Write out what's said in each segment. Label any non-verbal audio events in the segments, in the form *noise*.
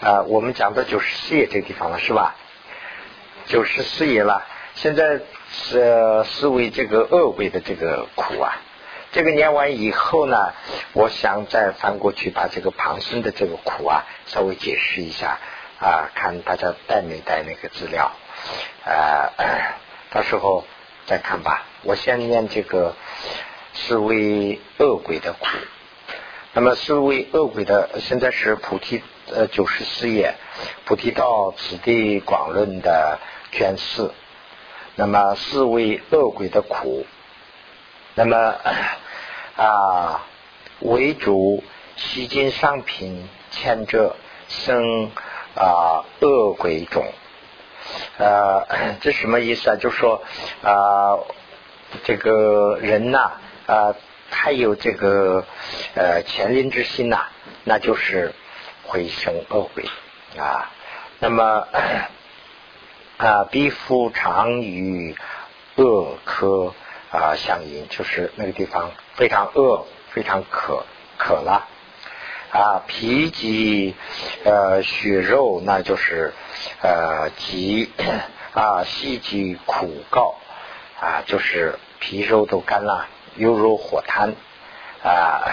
啊，我们讲到九十四页这个地方了，是吧？九十四页了。现在是思维这个恶鬼的这个苦啊。这个念完以后呢，我想再翻过去把这个旁生的这个苦啊稍微解释一下啊，看大家带没带那个资料啊？到时候再看吧。我先念这个是为恶鬼的苦。那么是为恶鬼的，现在是菩提呃九十四页，菩提道此地广论的卷四。那么思维恶鬼的苦，那么啊为主吸金上品牵着生啊恶鬼种，呃这什么意思啊？就说啊这个人呐啊。他有这个呃前灵之心呐，那就是回生恶鬼啊。那么 *clears throat* 啊，必夫常与恶科啊相应，就是那个地方非常饿，非常渴渴了啊。皮及呃血肉，那就是呃及 *clears throat* 啊细及苦告啊，就是皮肉都干了。犹如火炭啊，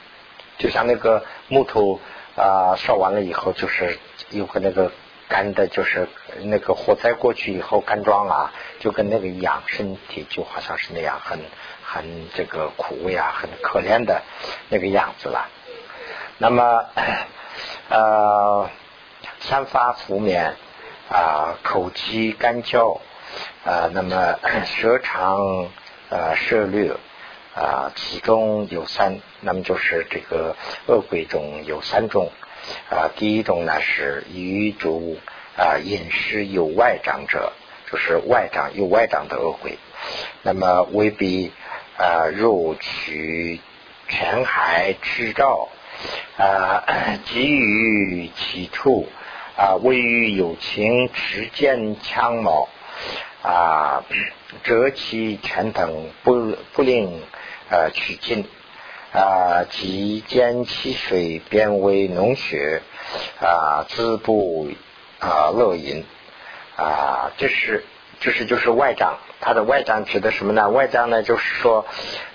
*clears throat* 就像那个木头啊烧完了以后，就是有个那个干的，就是那个火灾过去以后干桩啊，就跟那个一样，身体就好像是那样，很很这个苦味啊，很可怜的那个样子了。那么呃，三发浮面啊，口肌干焦啊，那么舌长呃舌略。啊，其中有三，那么就是这个恶鬼中有三种啊。第一种呢是余主啊饮食有外长者，就是外长有外长的恶鬼。那么未必啊入取全海之照啊，*clears throat* 给予其处啊，位于有情持剑枪矛啊，折其拳等不不令。呃，取经啊，即间其水变为脓血啊，滋不啊乐饮啊，这是这是就是外障，它的外障指的什么呢？外障呢，就是说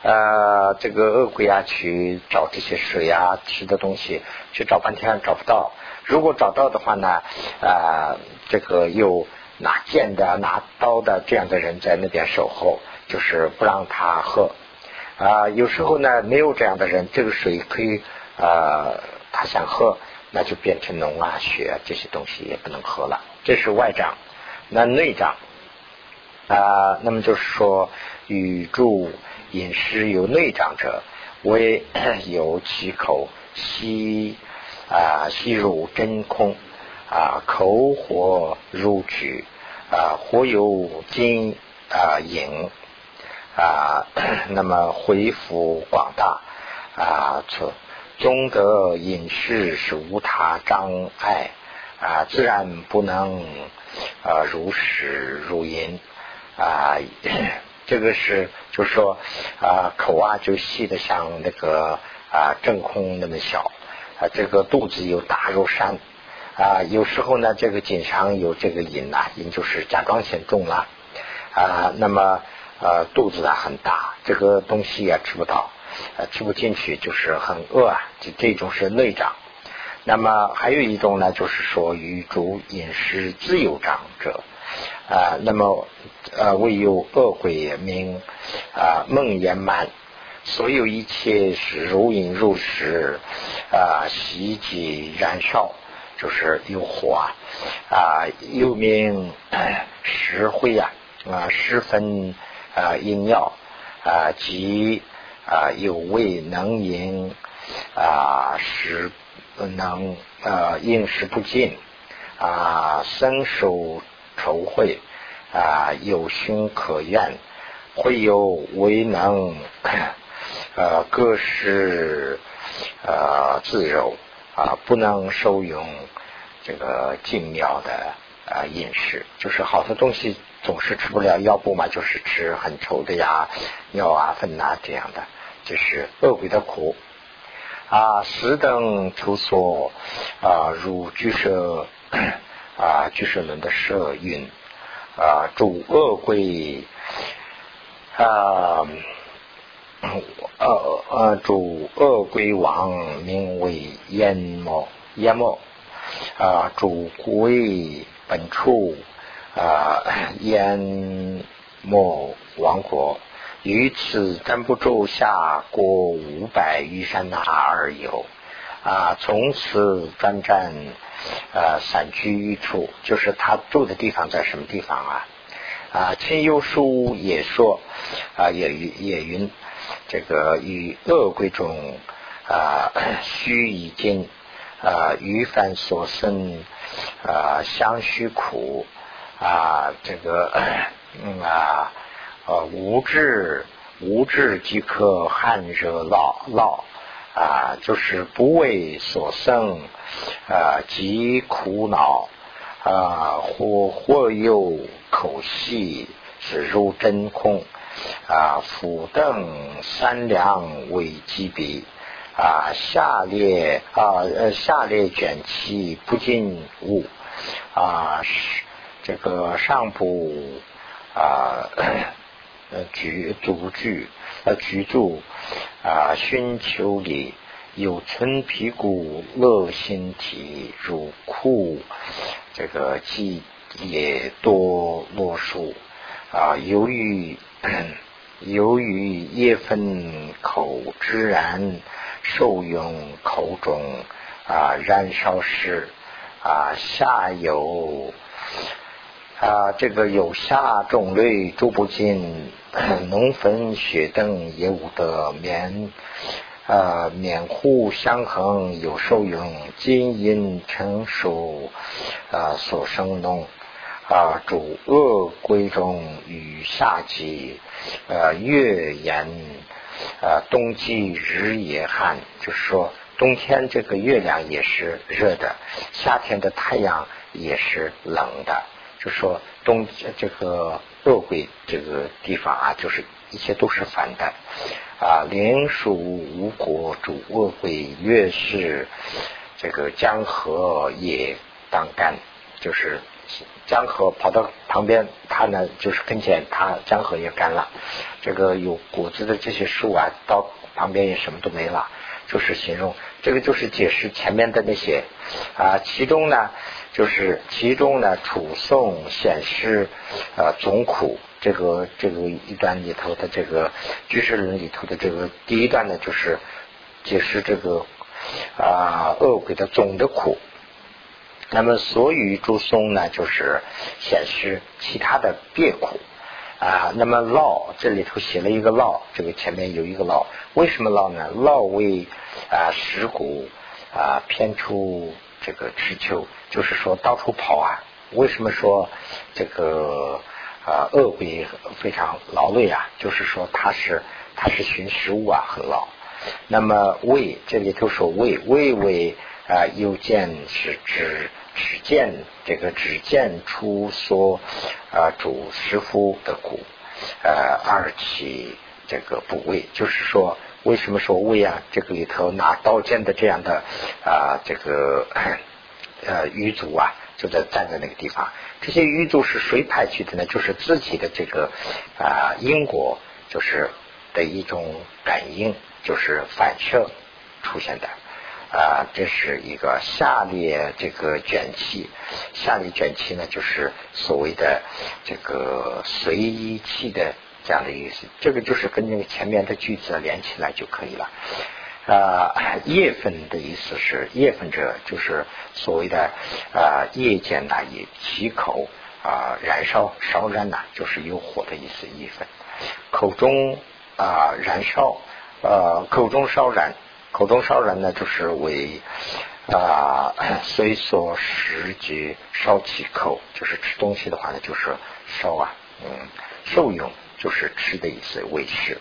呃，这个恶鬼啊，去找这些水啊吃的东西，去找半天找不到。如果找到的话呢，啊，这个又拿剑的、拿刀的这样的人在那边守候，就是不让他喝。啊，有时候呢，没有这样的人，这个水可以啊，他想喝，那就变成脓啊、血啊这些东西也不能喝了。这是外脏，那内脏啊，那么就是说，与助饮食有内脏者，为有其口吸啊吸入真空啊，口火入取啊，火有金啊饮。啊，*clears throat* 那么恢复广大啊，这中德饮食是无他障碍啊，自然不能啊如实如饮啊。*clears throat* 这个是就是说啊，口啊就细的像那个啊真空那么小啊，这个肚子又大如山啊。有时候呢，这个颈上有这个饮呐，饮就是甲状腺重了啊，那么。呃，肚子啊很大，这个东西也吃不到，呃，吃不进去，就是很饿啊。这这种是内障。那么还有一种呢，就是说与主饮食自由长者啊。那么呃，唯有恶鬼也名啊梦魇满，所有一切是如饮如食啊，袭击燃烧，就是有火啊啊，又名石灰啊啊，十分。啊，饮药啊，即啊有味能饮啊，食能啊饮食不尽啊，身受愁秽啊，有心可怨，会有为能呃各式呃自柔啊，不能受用这个精妙的啊饮食，就是好的东西。总是吃不了，药不嘛就是吃很稠的呀，尿啊、粪呐这样的，这是恶鬼的苦。啊，十等处所啊，如居舍 *clears throat* 啊，居舍轮的舍运啊，主恶鬼啊，呃呃，主恶鬼王名为阎魔，阎魔啊，主鬼本处啊，*coughs* 阎魔王国。于此真不住下过五百余山那而有啊，从此专占呃散居一处，就是他住的地方在什么地方啊？啊，亲友书也说啊，也也云这个与恶鬼中啊虚已经啊余凡所生啊相须苦啊这个嗯啊。呃，无智无智即可汗热劳劳啊，就是不为所生啊，即苦恼啊，或或有口细，是如真空啊，腹等三两为基比啊，下列啊呃下列卷气不尽物啊是，这个上部啊。呃，居独居，呃，居住啊，寻求里有存皮骨乐心体如库，这个既也多落数啊。由于 *clears throat* 由于叶分口之然受用口中啊，燃烧时啊，下有。啊，这个有下种类诸不尽，农坟雪等也无得眠啊免户相恒有受用，金银成熟啊所生农啊主恶归中与夏季呃月炎啊冬季日也寒，就是说冬天这个月亮也是热的，夏天的太阳也是冷的。就说东这个恶鬼这个地方啊，就是一切都是反的啊。连属无国主恶鬼，越是这个江河也当干，就是江河跑到旁边，它呢就是跟前，它江河也干了。这个有果子的这些树啊，到旁边也什么都没了，就是形容这个就是解释前面的那些啊，其中呢。就是其中呢，楚宋显示呃总苦这个这个一段里头的这个居士论里头的这个第一段呢，就是解释这个啊恶鬼的总的苦。那么所与诸松呢，就是显示其他的别苦啊。那么涝这里头写了一个涝，这个前面有一个涝，为什么涝呢？涝为啊石骨啊偏出。这个持秋就是说到处跑啊，为什么说这个啊恶鬼非常劳累啊？就是说他是他是寻食物啊，很劳。那么胃这里头说胃胃为啊右见是指只见这个只见出所啊主师傅的骨呃二起这个部位，就是说。为什么说胃啊？这个里头拿刀剑的这样的啊，这个 *coughs* 呃鱼族啊，就在站在那个地方。这些鱼族是谁派去的呢？就是自己的这个啊因果，就是的一种感应，就是反射出现的啊。这是一个下列这个卷气，下列卷气呢，就是所谓的这个随意气的。这样的意思，这个就是跟那个前面的句子连起来就可以了。啊，叶粉的意思是叶粉者，就是所谓的啊夜间呐，以其口啊燃烧烧燃呐，就是有火的意思。叶粉口中啊燃烧呃口中烧燃，口中烧燃呢，就是为啊随所食节烧其口，就是吃东西的话呢，就是烧啊嗯受用。就是吃的意思，为食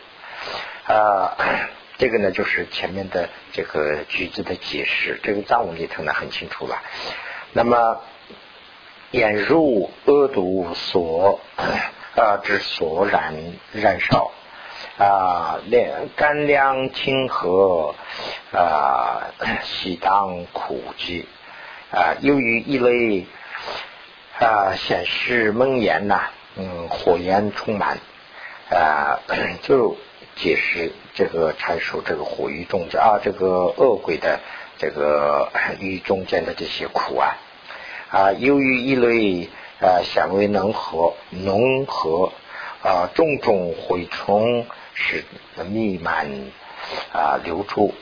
啊，这个呢就是前面的这个句子的解释，这个藏文里头呢很清楚了。那么，眼入恶毒所啊之所燃燃烧啊，凉干凉清和啊，喜当苦集啊，由于一类啊显示梦魇呐，嗯，火焰充满啊，就解释这个阐述这个火狱中间啊，这个恶鬼的这个狱中间的这些苦啊啊，由于一类啊显为能和浓和啊种种蛔虫是弥漫啊留住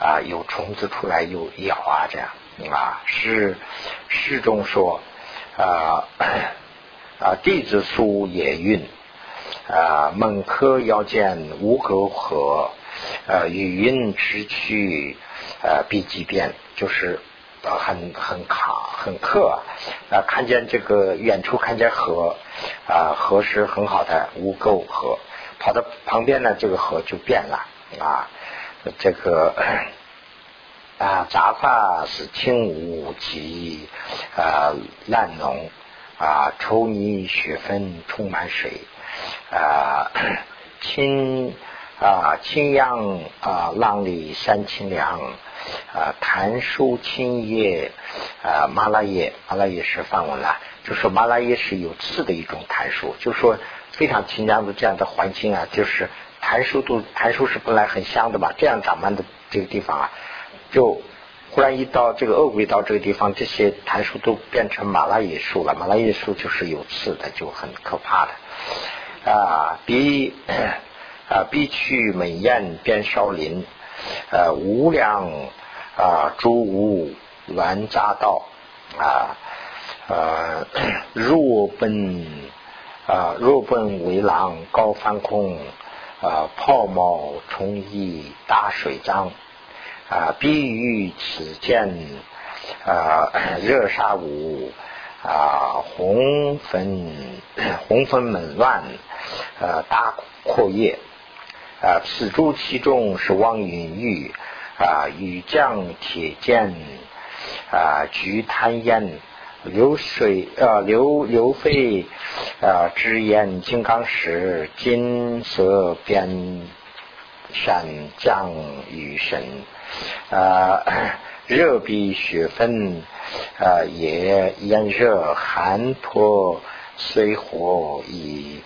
啊有虫子出来又咬啊这样啊是诗中说啊 *coughs* 啊弟子书也运啊猛科要见无沟河呃语音持去呃必即变就是很很卡很克啊。看见这个远处看见河啊河是很好的无沟河跑到旁边呢这个河就变了啊这个啊杂发是轻无及啊烂浓啊愁泥雪分充满水啊清啊清扬啊浪里山清凉啊檀树青叶啊麻辣叶麻辣叶是梵文了就说麻辣叶是有刺的一种檀树就说非常清凉的这样的环境啊就是檀树都檀树是本来很香的嘛这样长满的这个地方啊就忽然一到这个恶鬼到这个地方这些檀树都变成麻辣叶树了麻辣叶树就是有刺的就很可怕的。啊，比啊必去美艳边少林，呃无量啊诸无乱杂道啊呃若奔啊若奔为狼高翻空啊泡沫冲溢大水脏啊必于此见啊热沙舞啊红粉红粉紊乱。呃，大阔叶啊，此诸其中是望云玉啊，雨降铁剑啊，菊贪烟流水啊，流流飞啊，之烟金刚石，金色边善降雨神啊，热比雪分啊，也炎热寒脱虽火以。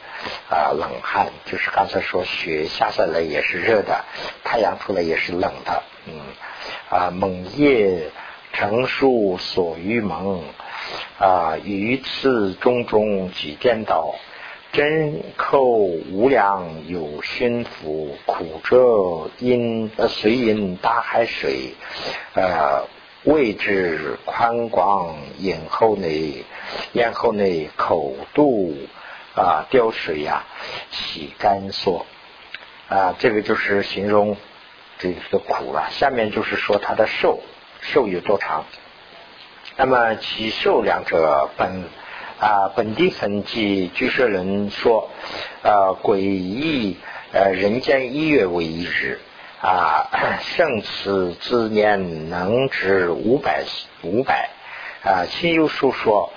啊，冷汗就是刚才说雪下下来也是热的，太阳出来也是冷的，嗯，啊，猛夜成树所于蒙，啊，于此种种几颠倒，真寇无量有熏福，苦者因呃随因大海水，呃，位置宽广，咽后内咽后内口肚。啊，吊水呀，洗干缩啊，这个就是形容这个苦了。下面就是说它的寿，寿有多长？那么其寿两者本啊，本地神记居士人说，呃，诡异呃，人间一月为一日啊，胜此之年能值五百五百。啊，亲友书说，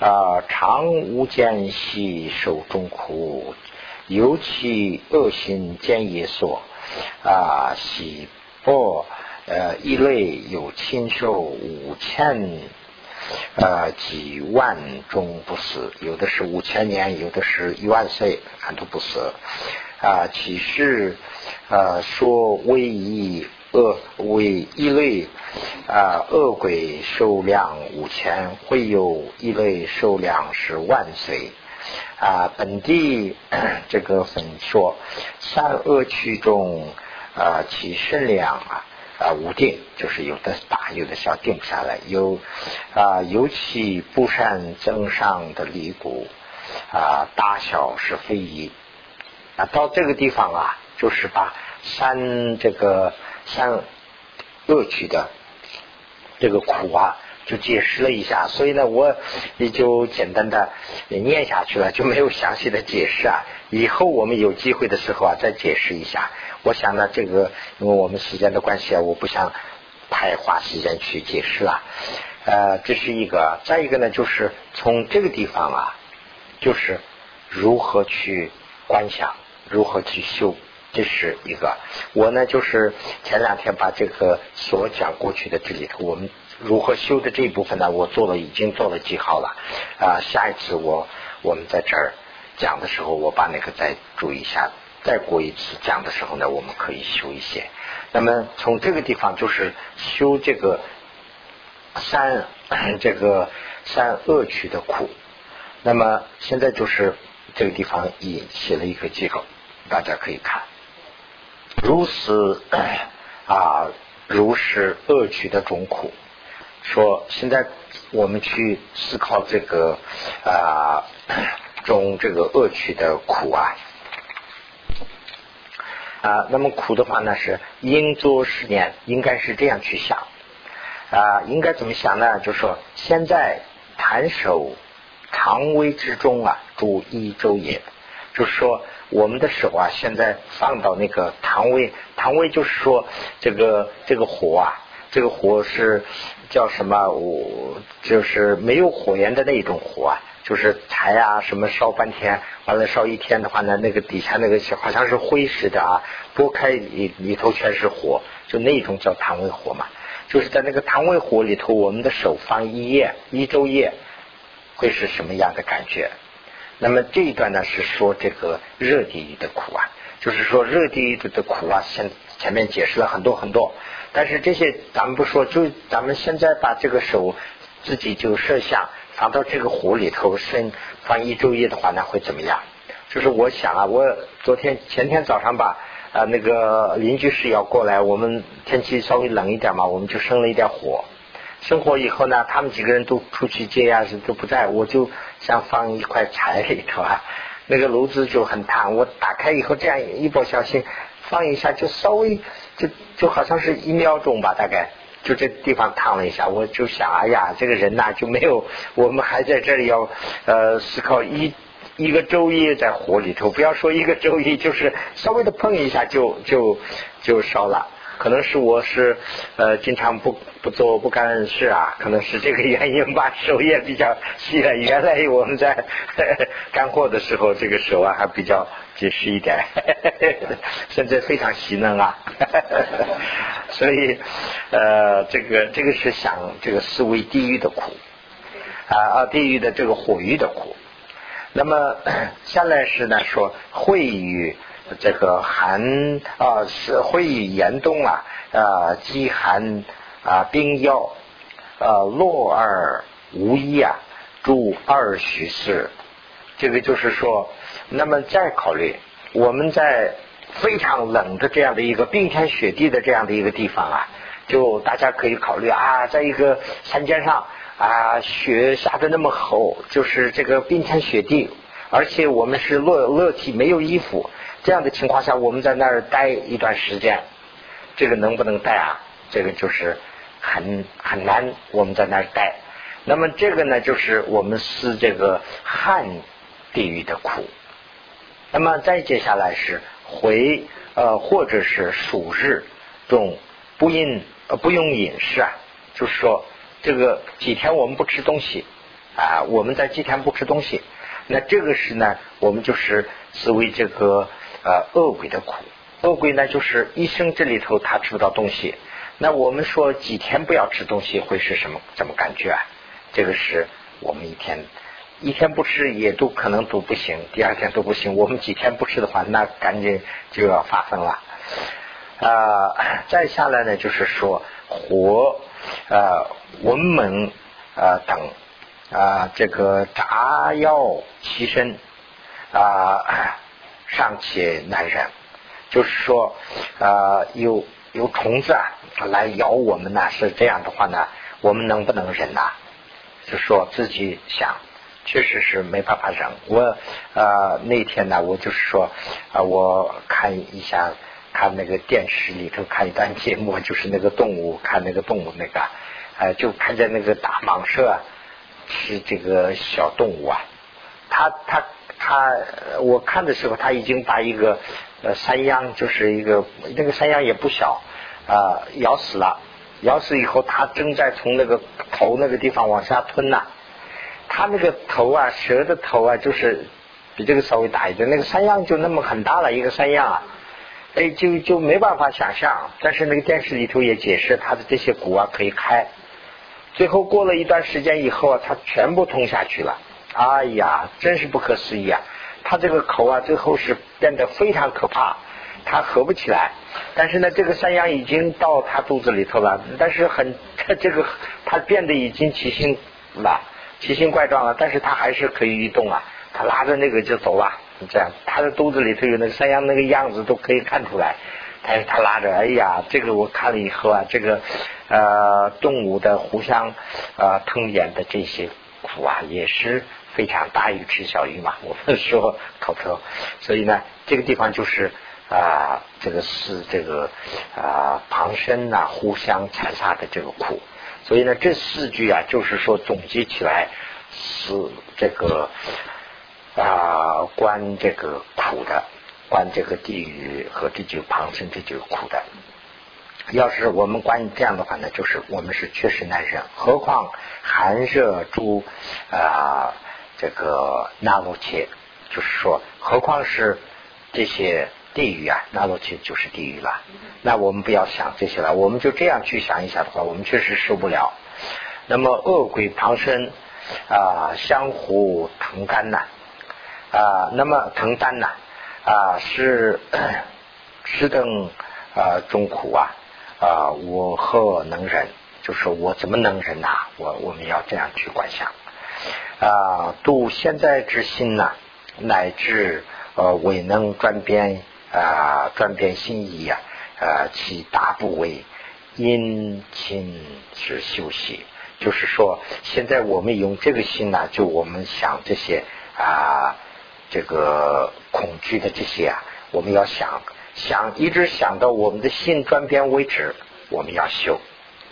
啊，常无间兮受众苦，尤其恶心见业所，啊，喜不呃一类有亲受五千呃几万中不死，有的是五千年，有的是一万岁，俺都不死。啊，其实啊说为一。恶为一类啊，恶鬼受量五千，会有一类受量是万岁啊。本地这个分说，善恶趣中啊，其甚量啊啊无定，就是有的大，有的小，定不下来。有啊，尤其不善增上的离骨啊，大小是非一啊。到这个地方啊，就是把三这个。三恶趣的这个苦啊，就解释了一下，所以呢，我也就简单的念下去了，就没有详细的解释啊。以后我们有机会的时候啊，再解释一下。我想呢，这个因为我们时间的关系啊，我不想太花时间去解释了。呃，这是一个，再一个呢，就是从这个地方啊，就是如何去观想，如何去修这是一个。我呢，就是前两天把这个所讲过去的这里头，我们如何修的这一部分呢，我做了，已经做了记号了。啊，下一次我我们在这儿讲的时候，我把那个再注意一下。再过一次讲的时候呢，我们可以修一些。那么从这个地方就是修这个三 *coughs* 这个三恶趣的苦。那么现在就是这个地方也写了一个记号，大家可以看。如是 *coughs* 啊，如是恶趣的种苦。说现在我们去思考这个啊种这个恶趣的苦啊。啊，那么苦的话呢，是应作十年，应该是这样去想啊，应该怎么想呢？就是说现在弹手肠胃之中啊，主一周也，就是说我们的手啊，现在放到那个肠胃，肠胃就是说这个这个火啊，这个火是叫什么？我就是没有火焰的那种火啊。就是柴啊，什么烧半天，完了烧一天的话呢，那个底下那个好像是灰似的啊，拨开里里头全是火，就那种叫汤胃火嘛。就是在那个汤胃火里头，我们的手放一夜一周夜，会是什么样的感觉？那么这一段呢是说这个热地狱的苦啊，就是说热地狱的苦啊，现前面解释了很多很多，但是这些咱们不说，就咱们现在把这个手自己就设想。放到这个火里头，生放一周夜的话，那会怎么样？就是我想啊，我昨天前天早上吧，呃，那个邻居是要过来，我们天气稍微冷一点嘛，我们就生了一点火。生火以后呢，他们几个人都出去接呀，是都不在，我就想放一块柴里头啊，那个炉子就很烫，我打开以后这样一不小心放一下，就稍微就就好像是一秒钟吧，大概。就这地方烫了一下，我就想，哎呀，这个人呐就没有，*laughs* 我们还在这里要呃思考一一个昼夜在火里头，不要说一个昼夜，就是稍微的碰一下就就就烧了。可能是我是呃经常不不做不干事啊，*laughs* 可能是这个原因吧，手也比较细了。原来我们在 *laughs* 干活的时候，这个手啊还比较结实一点，*laughs* 现在非常细嫩啊。所以呃，这个这个是想这个思维地狱的苦啊啊，地狱的这个火狱的苦。那么 *coughs* 下来是呢说会与。这个寒啊是会严冬啊啊饥寒啊冰药啊落而无衣啊住二许世，这个就是说，那么再考虑我们在非常冷的这样的一个冰天雪地的这样的一个地方啊，就大家可以考虑啊，在一个山尖上啊雪下的那么厚，就是这个冰天雪地，而且我们是落落体没有衣服。这样的情况下，我们在那儿待一段时间，这个能不能待啊？这个就是很很难，我们在那儿待。那么这个呢，就是我们思这个汉地狱的苦。那么再接下来是回呃，或者是暑日中不饮呃不用饮食啊，就是说这个几天我们不吃东西啊，我们在几天不吃东西，那这个是呢，我们就是思维这个。呃，恶鬼的苦，恶鬼呢，就是一生这里头他吃不到东西。那我们说几天不要吃东西会是什么？怎么感觉啊？这个是我们一天一天不吃也都可能都不行，第二天都不行。我们几天不吃的话，那赶紧就要发疯了。啊，再下来呢，就是说火啊、文门啊等啊，这个炸药其身啊。尚且难忍，就是说，呃，有有虫子啊来咬我们呢，是这样的话呢，我们能不能忍呐？就说自己想，确实是没办法忍。我呃那天呢，我就是说，啊，我看一下，看那个电视里头看一段节目，就是那个动物，看那个动物那个，呃，就看见那个大蟒蛇吃这个小动物啊，它它。他我看的时候，他已经把一个呃山羊，就是一个那个山羊也不小啊，咬死了。咬死以后，他正在从那个头那个地方往下吞呐。他那个头啊，蛇的头啊，就是比这个稍微大一点。那个山羊就那么很大了一个山羊啊，哎，就就没办法想象。但是那个电视里头也解释，他的这些骨啊可以开。最后过了一段时间以后啊，他全部通下去了。哎呀，真是不可思议啊！他这个口啊，最后是变得非常可怕，他合不起来。但是呢，这个山羊已经到他肚子里头了，但是很 *laughs* 这个他变得已经奇形了，奇形怪状了，但是他还是可以移动啊。他拉着那个就走了，这样他的肚子里头有那个山羊那个样子都可以看出来。但是他拉着，哎呀，这个我看了以后啊，这个呃动物的互相呃吞咽的这些苦啊，也是非常大鱼吃小鱼嘛。我们说口头，所以呢，这个地方就是啊，这个是这个啊旁生呐互相残杀的这个苦。所以呢，这四句啊，就是说总结起来是这个啊关这个苦的。关这个地狱和这就旁生这就苦的。要是我们关这样的话呢，就是我们是确实难忍。何况寒热诸啊这个那罗切，就是说，何况是这些地狱啊，那罗切就是地狱了。那我们不要想这些了，我们就这样去想一下的话，我们确实受不了。那么恶鬼旁生啊，相互腾干呐啊，那么腾干呐。啊，是 *coughs* 是等啊，中苦啊啊，我何能忍？就是我怎么能忍呐？我我们要这样去观想啊，度现在之心呢，乃至呃未能转变啊，转变心意呀，呃，其大部为殷勤之休息。就是说，现在我们用这个心呢，就我们想这些啊。这个恐惧的这些啊，我们要想想，一直想到我们的心转变为止，我们要修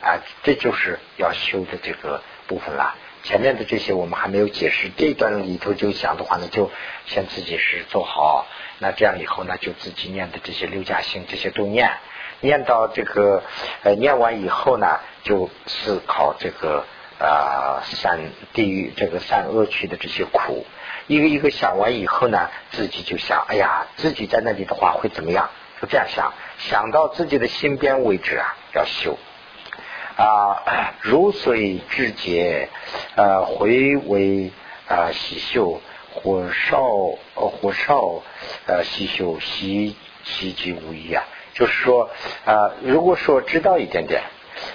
啊，这就是要修的这个部分了。前面的这些我们还没有解释，这段里头就想的话呢，就先自己是做好，那这样以后呢，就自己念的这些六加行这些都念，念到这个呃念完以后呢，就思考这个啊善地狱这个善恶趣的这些苦。一个一个想完以后呢，自己就想，哎呀，自己在那里的话会怎么样？就这样想，想到自己的心边为止啊，要修啊，如水至节，呃，回为啊洗秀，火烧呃火烧呃洗秀，洗洗即无疑啊。就是说啊，如果说知道一点点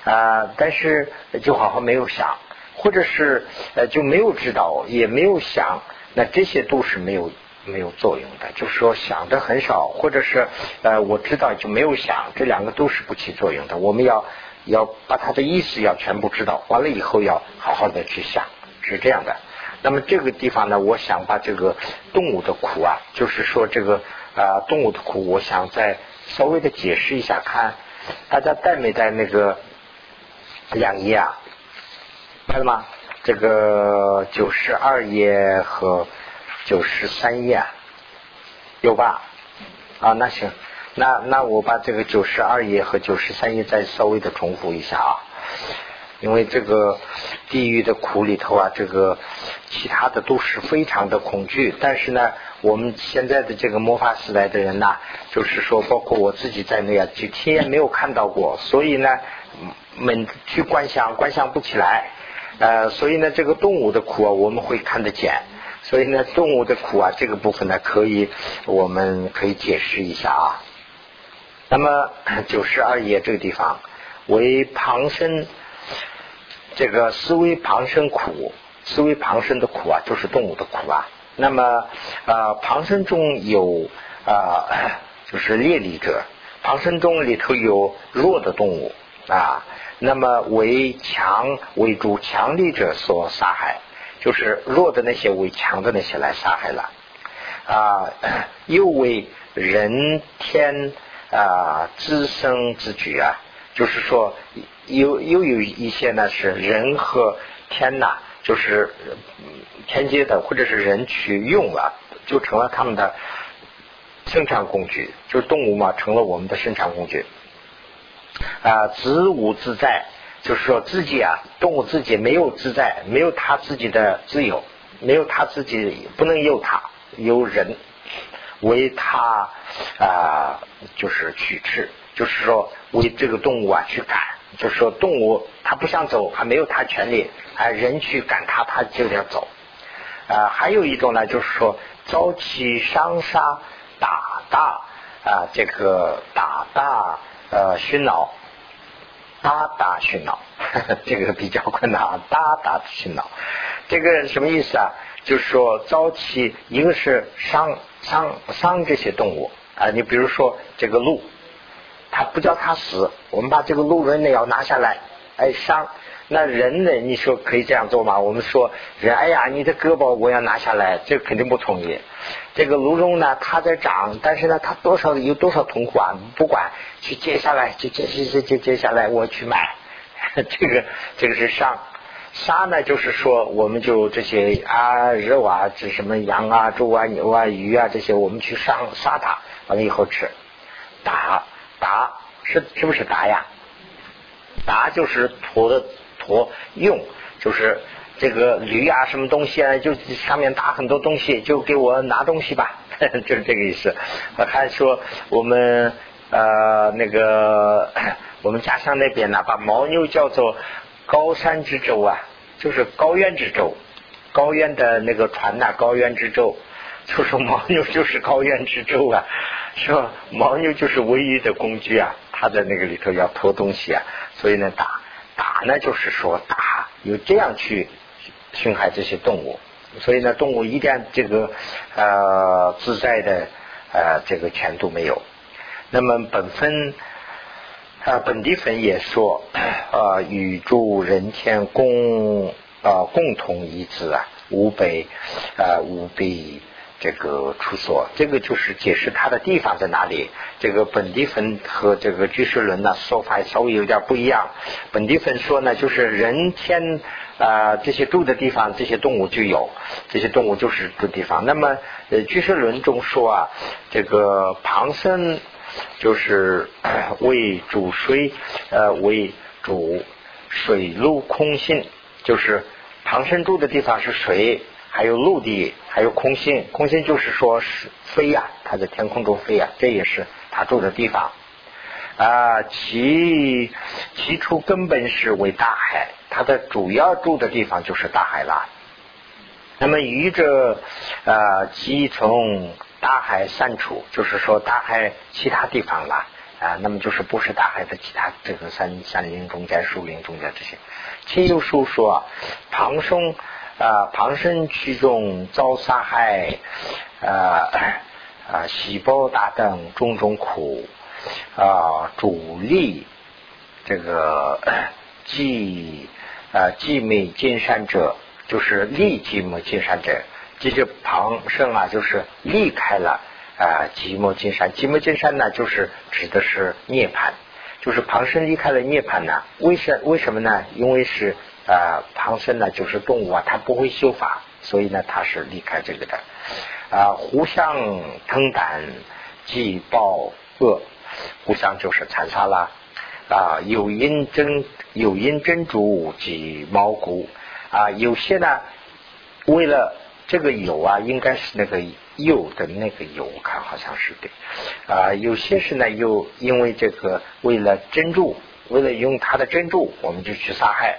啊，但是就好像没有想，或者是呃就没有知道，也没有想。那这些都是没有没有作用的，就是说想的很少，或者是呃我知道就没有想，这两个都是不起作用的。我们要要把它的意思要全部知道，完了以后要好好的去想，是这样的。那么这个地方呢，我想把这个动物的苦啊，就是说这个啊动物的苦，我想再稍微的解释一下，看大家带没带那个两页啊？带了吗？这个九十二页和九十三页有吧？啊，那行，那那我把这个九十二页和九十三页再稍微的重复一下啊，因为这个地狱的苦里头啊，这个其他的都是非常的恐惧，但是呢，我们现在的这个魔法时代的人呐，就是说，包括我自己在内啊，就亲眼没有看到过，所以呢，们去观想，观想不起来。呃，所以呢，这个动物的苦啊，我们会看得见。所以呢，动物的苦啊，这个部分呢，可以我们可以解释一下啊。那么九十二页这个地方，为旁生，这个思维旁生苦，思维旁生的苦啊，就是动物的苦啊。那么呃，旁生中有啊，就是劣力者，旁生中里头有弱的动物啊。那么为强为主强力者所杀害，就是弱的那些为强的那些来杀害了啊，*coughs* 又为人天啊滋生之举啊，就是说又又有一些呢是人和天呐，就是天界的或者是人去用了，就成了他们的生产工具，就是动物嘛，成了我们的生产工具。啊，自无自在，就是说自己啊，动物自己没有自在，没有他自己的自由，没有他自己不能由他由人，为他啊，就是取吃，就是说为这个动物啊去赶，就是说动物它不想走，还没有它权利，啊人去赶它，它就要走。啊，还有一种呢，就是说早期伤杀打大啊，这个打大呃熏脑，哒哒熏脑，*laughs* 这个比较困难啊，哒哒的熏脑，这个什么意思啊？就是说早期一个是伤伤伤这些动物啊，你比如说这个鹿，它不叫它死，我们把这个鹿人呢要拿下来，哎伤。那人呢？你说可以这样做吗？我们说人，哎呀，你的胳膊我要拿下来，这肯定不同意。这个鹿茸呢，它在长，但是呢，它多少有多少痛苦啊？不管去接下来，就接接接接接下来，我去买。*laughs* 这个这个是伤杀呢，就是说我们就这些啊肉啊，这什么羊啊、猪啊、牛啊、鱼啊这些，我们去伤杀它，完了以后吃。打打是是不是打呀？打就是土的。我用就是这个驴啊，什么东西啊，就上面打很多东西，就给我拿东西吧，*laughs* 就是这个意思。还说我们呃那个我们家乡那边呢，把牦牛叫做高山之舟啊，就是高原之舟，高原的那个船呐，高原之舟，就说牦牛就是高原之舟啊，是吧？牦牛就是唯一的工具啊，它在那个里头要拖东西啊，所以呢打。那，就是说打有这样去侵害这些动物，所以呢，动物一点这个呃自在的呃这个权度没有。那么本分啊本地粉也说啊 *coughs* 与诸人天共啊共同一致啊无被啊无被。这个出所，这个就是解释它的地方在哪里。这个本地分和这个居士论呢说法稍微有点不一样。本地分说呢，就是人天啊这些住的地方，这些动物就有，这些动物就是住地方。那么呃居士论中说啊，这个旁生就是为主水呃为主水陆空性，就是旁生住的地方是水。还有陆地，还有空心，空心就是说是飞呀，它在天空中飞呀，这也是它住的地方啊。其其出根本是为大海，它的主要住的地方就是大海了。那么鱼者啊，即从大海散出，就是说大海其他地方了啊。那么就是不是大海的其他这个山山林中间、树林中间这些。亲友书说庞松。啊，旁生区中遭杀害，啊啊，喜报大等种种苦，啊，主力这个寂啊寂灭金山者，就是离寂寞金山者，这些旁生啊，就是离开了啊寂寞金山。寂寞金山呢，就是指的是涅槃，就是旁生离开了涅槃呢？为什为什么呢？因为是。啊，旁生呢就是动物啊，它不会修法，所以呢它是离开这个的啊，互相疼胆，既报恶，互相就是残杀啦啊，有因真有因真珠及毛骨啊，有些呢为了这个有啊，应该是那个有的那个有，我看好像是对啊，有些是呢又因为这个为了珍珠，为了用它的珍珠，我们就去杀害。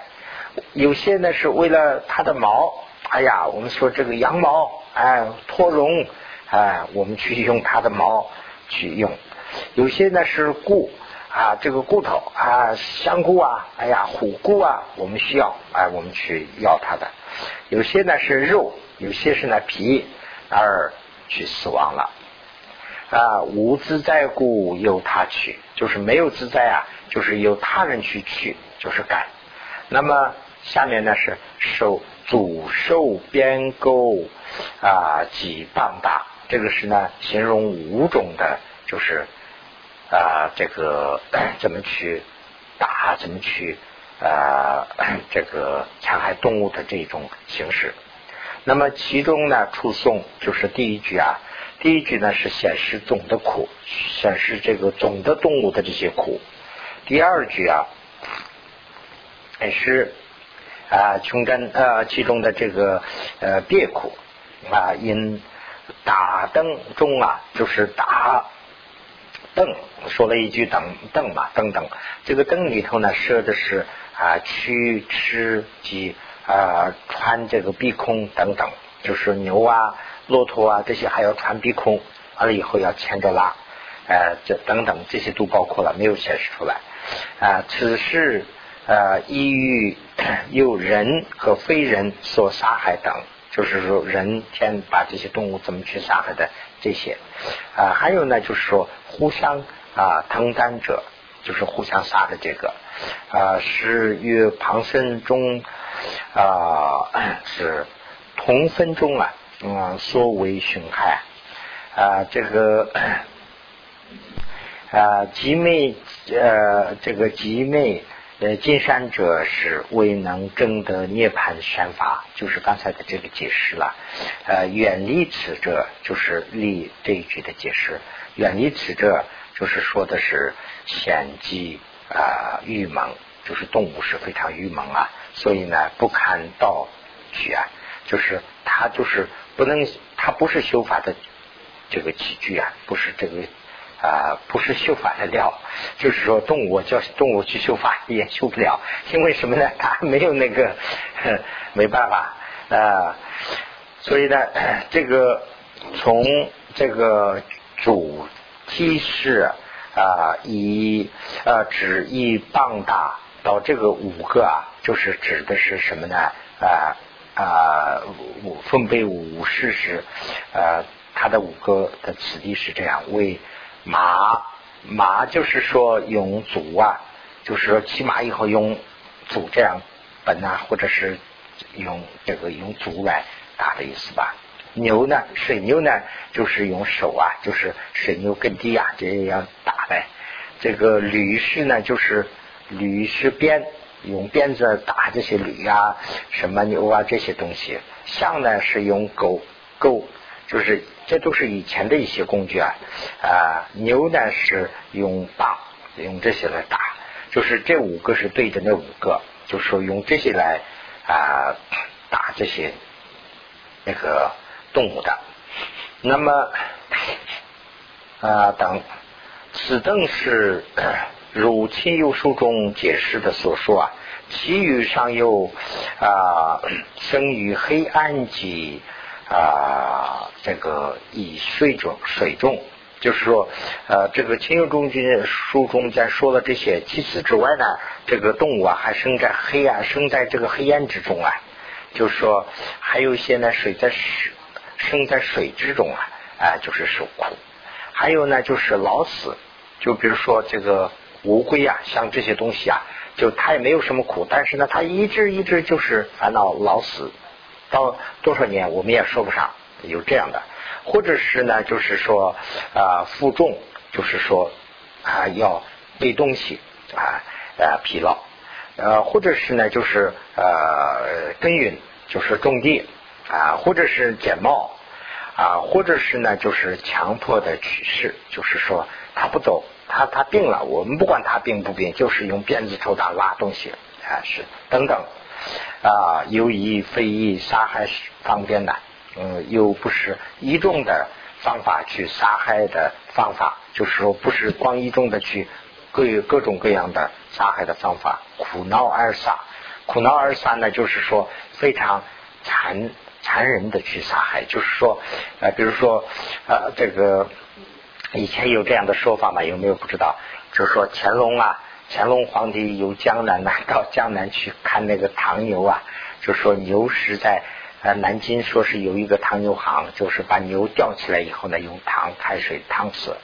有些呢是为了它的毛，哎呀，我们说这个羊毛，哎，脱绒，哎，我们去用它的毛去用。有些呢是骨啊，这个骨头啊，香菇啊，哎呀，虎骨啊，我们需要，哎，我们去要它的。有些呢是肉，有些是呢皮，而去死亡了。啊，无自在故由他去，就是没有自在啊，就是由他人去取，就是干。那么下面呢是受祖受边钩啊及棒打，这个是呢形容五种的，就是啊这个 *coughs* 怎么去打，怎么去啊 *coughs* 这个残害动物的这种形式。那么其中呢出送就是第一句啊，第一句呢是显示总的苦，显示这个总的动物的这些苦。第二句啊。也是啊，穷战呃其中的这个呃别苦啊，因打灯中啊，就是打灯，说了一句等灯嘛，等等。这个灯里头呢，设的是啊驱吃及啊穿这个碧空等等，就是牛啊、骆驼啊这些还要穿碧空，完了以后要牵着拉，呃，这等等这些都包括了，没有显示出来啊。此事呃，依于有人和非人所杀害等。就是说，人天把这些动物怎么去杀害的这些啊，还有呢，就是说互相啊同担者，就是互相杀的这个啊，是与旁生中啊是同分中啊啊所为损害啊，这个啊集美呃这个集美。呃，金山者是未能证得涅盘善法，就是刚才的这个解释了。呃，远离此者，就是立这一句的解释。远离此者，就是说的是险机啊，愚蒙，就是动物是非常愚蒙啊，所以呢，不堪道去啊，就是他就是不能，他不是修法的这个器具啊，不是这个。啊，不是修法的料，就是说动物叫动物去修法也修不了，因为什么呢？*laughs* 它没有那个，没办法啊。所以呢，这个从这个主提示啊，以呃指一棒打到这个五个啊，就是指的是什么呢？啊啊，五分贝五事实，呃，它的五个的此地是这样为。马马就是说用足啊，就是说骑马以后用足这样本啊，或者是用这个用足来打的意思吧。牛呢，水牛呢，就是用手啊，就是水牛耕地啊这样打呗。这个驴是呢，就是驴是鞭，用鞭子打这些驴啊、什么牛啊这些东西。象呢是用钩钩。就是这都是以前的一些工具啊，啊牛呢是用棒，用这些来打，就是这五个是对着那五个，就是说用这些来啊打这些那个动物的。那么啊等此等是如亲友书中解释的所说啊，其余尚有啊生于黑暗及。啊，这个以水中水中，就是说，呃，这个清幽中君书中在说了这些，其次之外呢，这个动物啊还生在黑暗，生在这个黑暗之中啊，就是说，还有一些呢，水在水生在水之中啊，啊，就是受苦。还有呢，就是老死，就比如说这个乌龟啊，像这些东西啊，就它也没有什么苦，但是呢，它一直一直就是烦恼老死。到多少年我们也说不上，有这样的，或者是呢，就是说啊负重，就是说啊要背东西啊呃疲劳，呃或者是呢就是呃耕耘，就是种地啊，或者是剪帽啊，或者是呢就是强迫的取势，就是说他不走，他他病了，我们不管他病不病，就是用鞭子抽打拉东西啊是等等。啊，有意非议杀害方便的，嗯，又不是一种的方法去杀害的方法，就是说不是光一种的去各有各种各样的杀害的方法，苦恼而杀，苦恼而杀呢，就是说非常残残忍的去杀害，就是说，呃，比如说，呃，这个以前有这样的说法吗？有没有不知道？就是说乾隆啊。乾隆皇帝由江南呐到江南去看那个唐牛啊，就说牛是在呃南京，说是有一个唐牛行，就是把牛吊起来以后呢，用糖开水烫死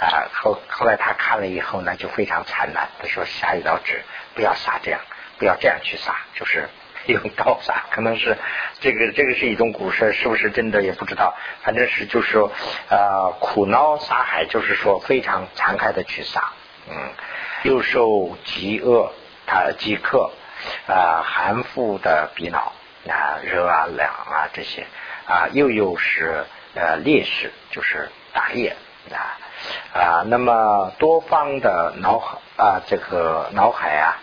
啊。后后来他看了以后呢，就非常惨难，他说下一道旨，不要杀这样，不要这样去杀，就是 *laughs* 用刀杀。可能是这个这个是一种古事，是不是真的也不知道。反正是就是说呃苦恼杀害，就是说非常残害的去杀，嗯。又受饥饿，他饥渴啊，寒腹的鼻脑啊，热啊凉啊这些啊，又又是呃烈士，就是打猎啊啊，那么多方的脑海啊，这个脑海啊，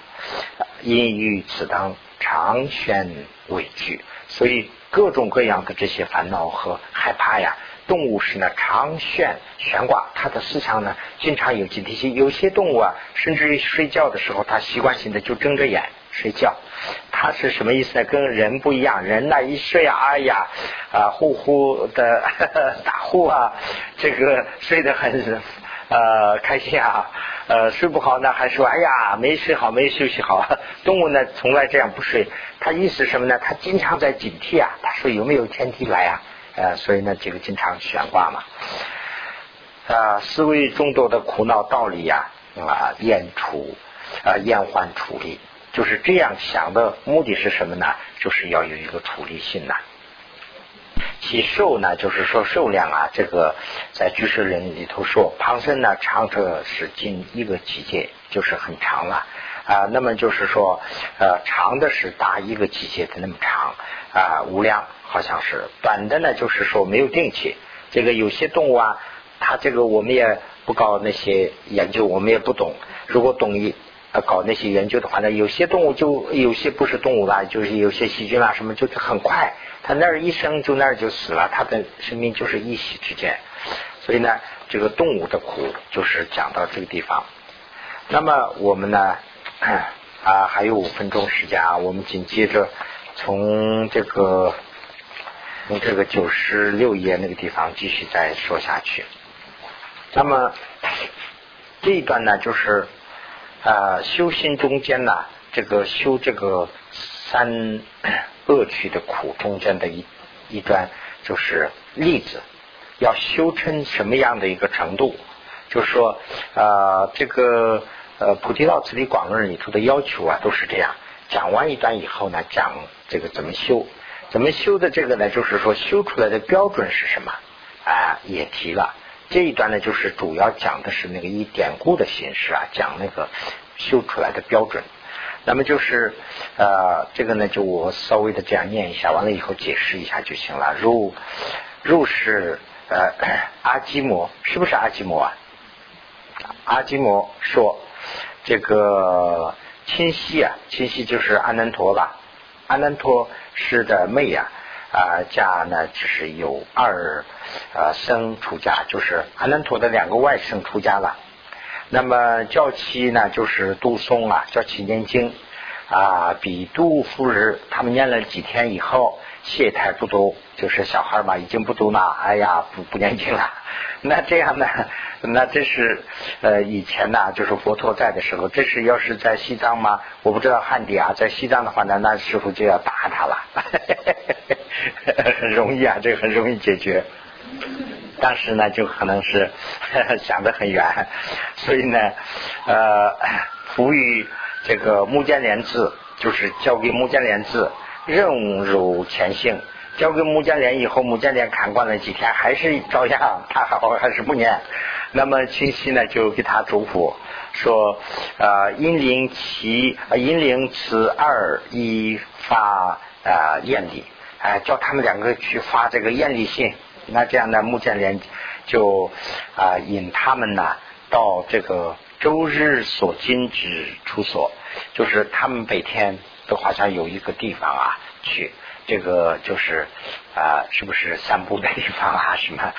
因于此等常宣畏惧，所以各种各样的这些烦恼和害怕呀，动物是呢长悬悬挂，它的思想呢经常有警惕性。有些动物啊，甚至于睡觉的时候，它习惯性的就睁着眼睡觉。它是什么意思呢？跟人不一样，人呢一睡啊，哎呀啊呼呼的 *laughs* 打呼啊，这个睡得很呃开心啊。呃睡不好呢，还说哎呀没睡好，没休息好。动物呢从来这样不睡，它意思什么呢？它经常在警惕啊。它说有没有天敌来啊？呃，所以呢这个经常悬挂嘛。啊，思维众多的苦恼道理呀啊，厌除啊厌患处理。就是这样想的目的是什么呢？就是要有一个处理性呐。其寿呢，就是说寿量啊，这个在居士人里头说，旁生呢长者是近一个季节，就是很长了。啊那么就是说，呃，长的是达一个季节的那么长啊，无量好像是短的呢，就是说没有定期。这个有些动物啊，它这个我们也不搞那些研究，我们也不懂。如果懂一。搞那些研究的话呢，有些动物就有些不是动物啦，就是有些细菌啦什么，就是很快，它那儿一生就那儿就死了，它的生命就是一息之间。所以呢，这个动物的苦就是讲到这个地方。那么我们呢 *clears throat* 啊还有五分钟时间啊，我们紧接着从这个从这个九十六页那个地方继续再说下去。那么这一段呢就是。啊，修心中间呢，这个修这个三恶趣的苦中间的一一段，就是例子，要修成什么样的一个程度？就说，啊，这个呃菩提道次第广论里头的要求啊，都是这样。讲完一段以后呢，讲这个怎么修，怎么修的这个呢，就是说修出来的标准是什么？啊，也提了。这一段呢，就是主要讲的是那个以典故的形式啊，讲那个修出来的标准。那么就是呃，这个呢，就我稍微的这样念一下，完了以后解释一下就行了。入入是呃阿基摩，是不是阿基摩啊？阿基摩说这个清晰啊，清晰就是阿难陀吧？阿难陀是的妹呀。啊，家呢就是有二啊生出家，就是阿难陀的两个外甥出家了。那么教妻呢，就是杜松啊，教妻念经啊，比杜夫日，他们念了几天以后，懈怠不足，就是小孩嘛，已经不读了，哎呀，不不念经了。*laughs* 那这样呢？那这是呃以前呢，就是佛陀在的时候。这是要是在西藏吗？我不知道汉地啊，在西藏的话呢，那师傅就要打他了。*laughs* 很容易啊，这个很容易解决。当时呢，就可能是 *laughs* 想得很远，所以呢，呃，赋予这个木建连字，就是交给木建连字，任如前行。交给木建连以后，木建连看惯了几天，还是照样，他好还是不念。那么清溪呢，就给他嘱咐说：呃，阴灵其呃阴灵此二一发啊艳丽，哎，叫他们两个去发这个艳丽信。那这样呢，木建连就啊引他们呢到这个周日所经之处所，就是他们每天都好像有一个地方啊去。这个就是啊，是不是散步的地方啊？*laughs* 什么？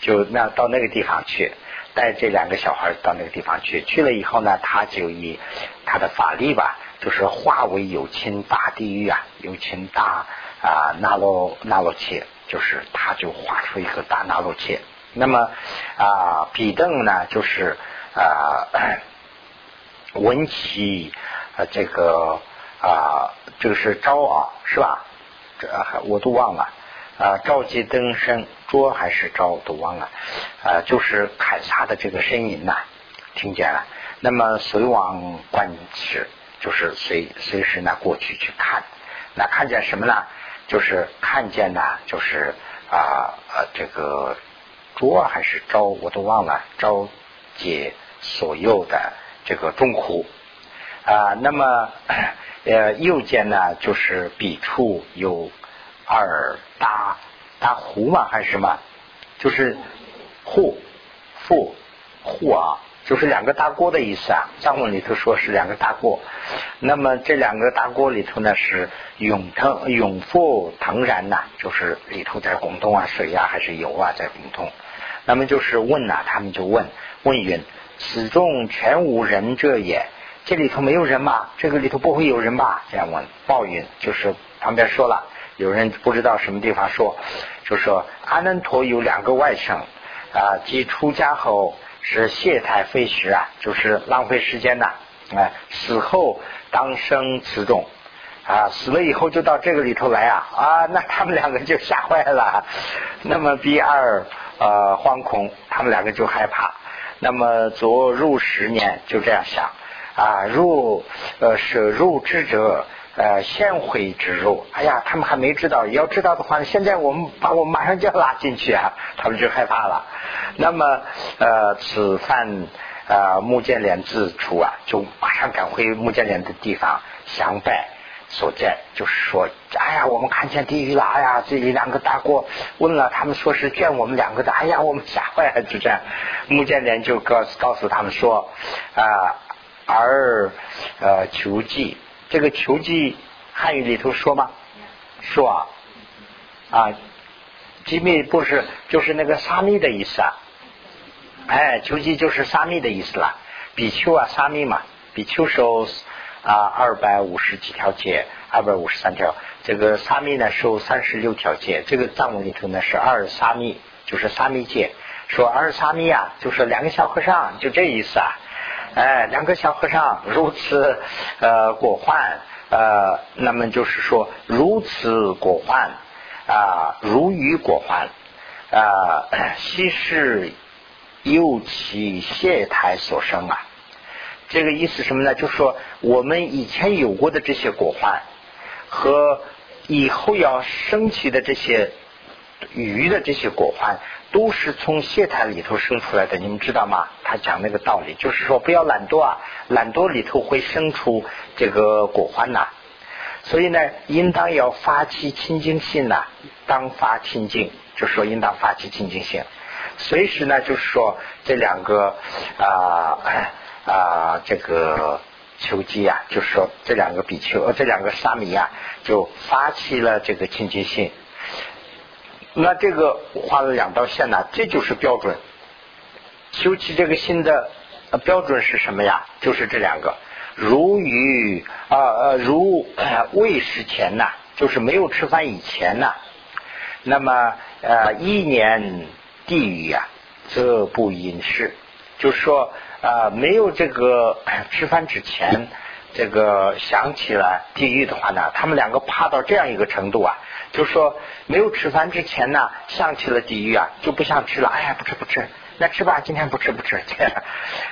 就那到那个地方去，带这两个小孩到那个地方去。去了以后呢，他就以他的法力吧，就是化为有情大地狱啊，有情大啊那罗那罗切，就是他就画出一个大那罗切。那么啊，比邓呢，就是啊文起啊这个啊这个是招啊，是吧？这我都忘了啊！召集登声捉还是招都忘了啊！就是砍杀的这个声音呐，听见了。那么随往观时，就是随随时呢过去去看。那看见什么呢？就是看见呢，就是啊呃这个捉还是招我都忘了。招解所有的这个众苦啊，那么。呃，右肩呢，就是笔触有二大大壶嘛，还是什么？就是户户户啊，就是两个大锅的意思啊。藏文里头说是两个大锅，那么这两个大锅里头呢是永腾永富腾然呐，就是里头在滚动啊，水呀还是油啊在滚动。那么就是问呐，他们就问问云：此中全无人者也？这里头没有人吧？这个里头不会有人吧？这样问。报云就是旁边说了，有人不知道什么地方说，就说阿难陀有两个外甥啊，即出家后是懈怠废时啊，就是浪费时间呐。啊，死后当生此中啊，死了以后就到这个里头来啊啊，那他们两个就吓坏了。那么第二呃惶恐，他们两个就害怕。那么左入十年，就这样想。啊，入呃舍入之者，呃先悔之入。哎呀，他们还没知道，要知道的话，现在我们把我马上就要拉进去啊，他们就害怕了。那么呃，此犯呃穆建莲自处啊，就马上赶回穆建莲的地方相拜所在，就是说，哎呀，我们看见地狱了，哎呀，这里两个大锅问了，他们说是卷我们两个的，哎呀，我们吓坏了，就这样。木剑莲就告告诉他们说啊。而呃求记，这个求记汉语里头说吗？说啊，啊，吉密不是就是那个沙弥的意思啊？哎，求记就是沙弥的意思啦。比丘啊，沙弥嘛，比丘收啊二百五十几条戒，二百五十三条。这个沙弥呢收三十六条戒。这个藏文里头呢是二沙弥，就是沙弥戒。说二沙弥啊，就是两个小和尚，就这意思啊。哎，两个小和尚如此呃果患呃，那么就是说如此果患啊，如鱼果患啊，稀释又其谢台所生啊。这个意思什么呢？就是说我们以前有过的这些果患和以后要升起的这些鱼的这些果患。都是从谢台里头生出来的，你们知道吗？他讲那个道理，就是说不要懒惰啊，懒惰里头会生出这个果患呐。所以呢，应当要发起清净心呐，当发清净，就说应当发起清净心。随时呢，就是说这两个啊啊这个求机啊，就是说这两个比丘，这两个沙弥啊，就发起了这个清净心。那这个画了两道线呢，这就是标准。修起这个心的标准是什么呀？就是这两个，如于啊呃如未食前呐，就是没有吃饭以前呐。那么呃一年地狱啊，则不饮食，就是说啊没有这个吃饭之前，这个想起了地狱的话呢，他们两个怕到这样一个程度啊。就说没有吃饭之前呢，想起了地狱啊，就不想吃了。哎呀，不吃不吃，那吃吧，今天不吃不吃。这样，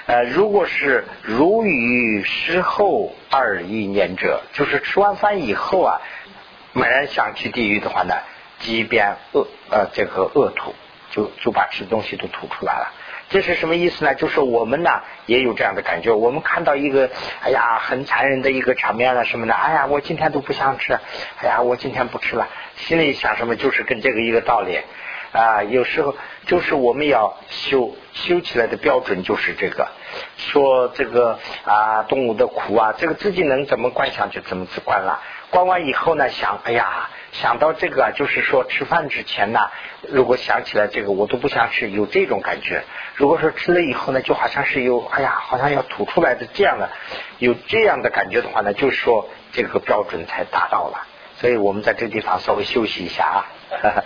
呃，如果是如于事后二一年者，就是吃完饭以后啊，猛然想去地狱的话呢，即便恶呃这个恶吐，就就把吃东西都吐出来了。这是什么意思呢？就是我们呢也有这样的感觉。我们看到一个哎呀很残忍的一个场面了什么的，哎呀我今天都不想吃，哎呀我今天不吃了，心里想什么就是跟这个一个道理啊。有时候就是我们要修修起来的标准就是这个，说这个啊动物的苦啊，这个自己能怎么观想就怎么去观了。观完以后呢，想哎呀。想到这个，就是说吃饭之前呢，如果想起来这个，我都不想吃，有这种感觉。如果说吃了以后呢，就好像是有，哎呀，好像要吐出来的这样的，有这样的感觉的话呢，就是说这个标准才达到了。所以我们在这个地方稍微休息一下啊。*laughs*